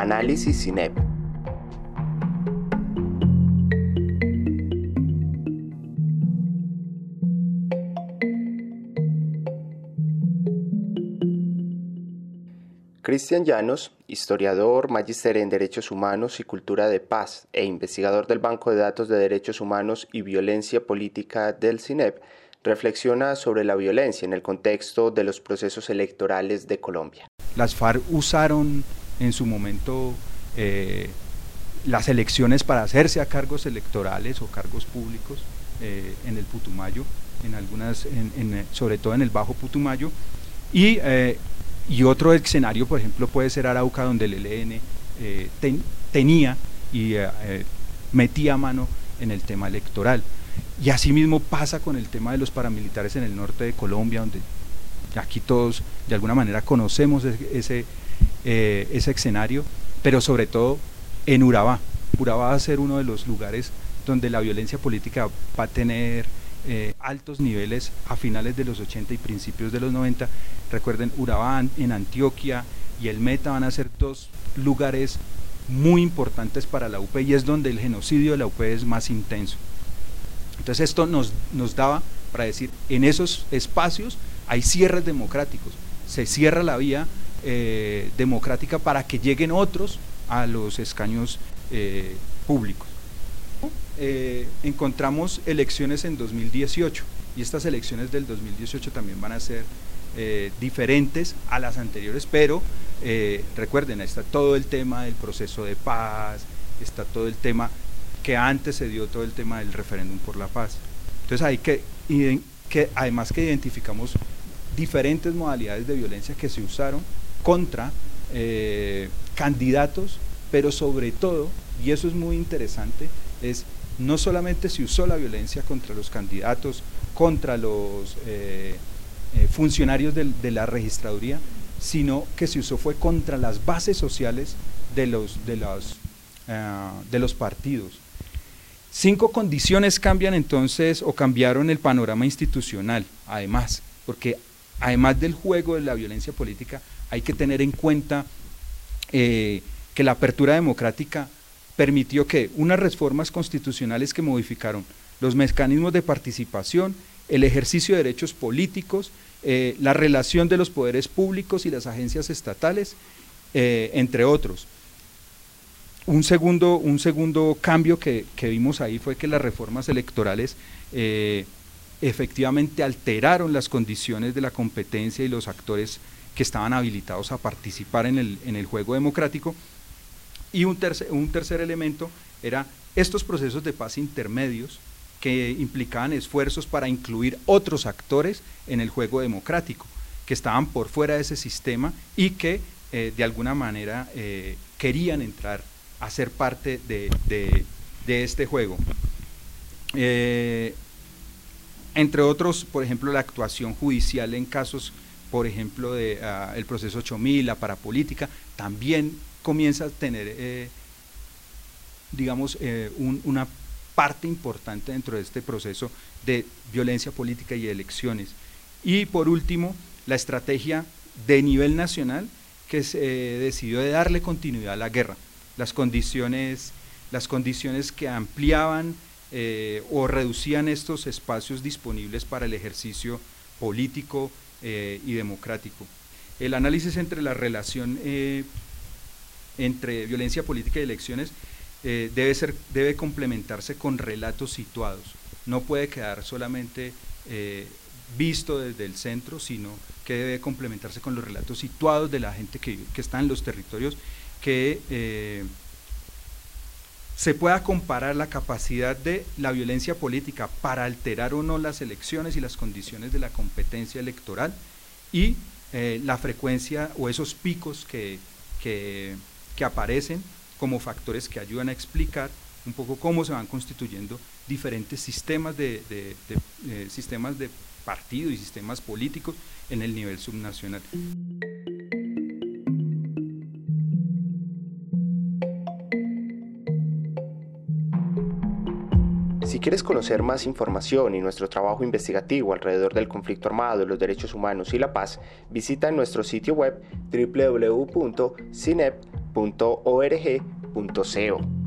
Análisis CINEP. Cristian Llanos, historiador, magíster en Derechos Humanos y Cultura de Paz e investigador del Banco de Datos de Derechos Humanos y Violencia Política del CINEP, reflexiona sobre la violencia en el contexto de los procesos electorales de Colombia. Las FARC usaron en su momento eh, las elecciones para hacerse a cargos electorales o cargos públicos eh, en el Putumayo, en algunas, sobre todo en el Bajo Putumayo, y eh, y otro escenario, por ejemplo, puede ser Arauca, donde el ELN eh, tenía y eh, eh, metía mano en el tema electoral. Y asimismo pasa con el tema de los paramilitares en el norte de Colombia, donde aquí todos de alguna manera conocemos ese, ese escenario, pero sobre todo en Urabá. Urabá va a ser uno de los lugares donde la violencia política va a tener eh, altos niveles a finales de los 80 y principios de los 90. Recuerden, Urabá en Antioquia y el Meta van a ser dos lugares muy importantes para la UP y es donde el genocidio de la UP es más intenso. Entonces esto nos, nos daba para decir, en esos espacios hay cierres democráticos, se cierra la vía eh, democrática para que lleguen otros a los escaños eh, públicos. Eh, encontramos elecciones en 2018 y estas elecciones del 2018 también van a ser diferentes a las anteriores, pero recuerden, está todo el tema del proceso de paz, está todo el tema que antes se dio todo el tema del referéndum por la paz. Entonces hay que, que además que identificamos diferentes modalidades de violencia que se usaron contra candidatos, pero sobre todo, y eso es muy interesante, es no solamente se usó la violencia contra los candidatos, contra los eh, eh, funcionarios de, la registraduría, sino que se usó fue contra las bases sociales de los, de los, eh, de los partidos. Cinco condiciones cambian entonces o cambiaron el panorama institucional, además, porque además del juego de la violencia política, hay que tener en cuenta que la apertura democrática permitió que unas reformas constitucionales que modificaron los mecanismos de participación, el ejercicio de derechos políticos, eh, la relación de los poderes públicos y las agencias estatales, eh, entre otros. Un segundo, un segundo cambio que, vimos ahí fue que las reformas electorales eh, efectivamente alteraron las condiciones de la competencia y los actores que estaban habilitados a participar en el, en el juego democrático y un tercer, un tercer elemento era estos procesos de paz intermedios que implicaban esfuerzos para incluir otros actores en el juego democrático, que estaban por fuera de ese sistema y que eh, de alguna manera eh, querían entrar a ser parte de, este juego. Eh, entre otros, por ejemplo, la actuación judicial en casos, por ejemplo, del ah, el proceso 8000, la parapolítica, también comienza a tener, eh, digamos, eh, una parte importante dentro de este proceso de violencia política y elecciones. Y por último, la estrategia de nivel nacional que se eh, decidió de darle continuidad a la guerra. Las condiciones, las condiciones que ampliaban o reducían estos espacios disponibles para el ejercicio político y democrático. El análisis entre la relación entre violencia política y elecciones eh, debe, ser, debe complementarse con relatos situados. No puede quedar solamente eh, visto desde el centro, sino que debe complementarse con los relatos situados de la gente que, está en los territorios, que eh, se pueda comparar la capacidad de la violencia política para alterar o no las elecciones y las condiciones de la competencia electoral y la frecuencia o esos picos que, que aparecen como factores que ayudan a explicar un poco cómo se van constituyendo diferentes sistemas de, eh, sistemas de partido y sistemas políticos en el nivel subnacional. Si quieres conocer más información y nuestro trabajo investigativo alrededor del conflicto armado, los derechos humanos y la paz, visita nuestro sitio web www.cinep.com www.org.co.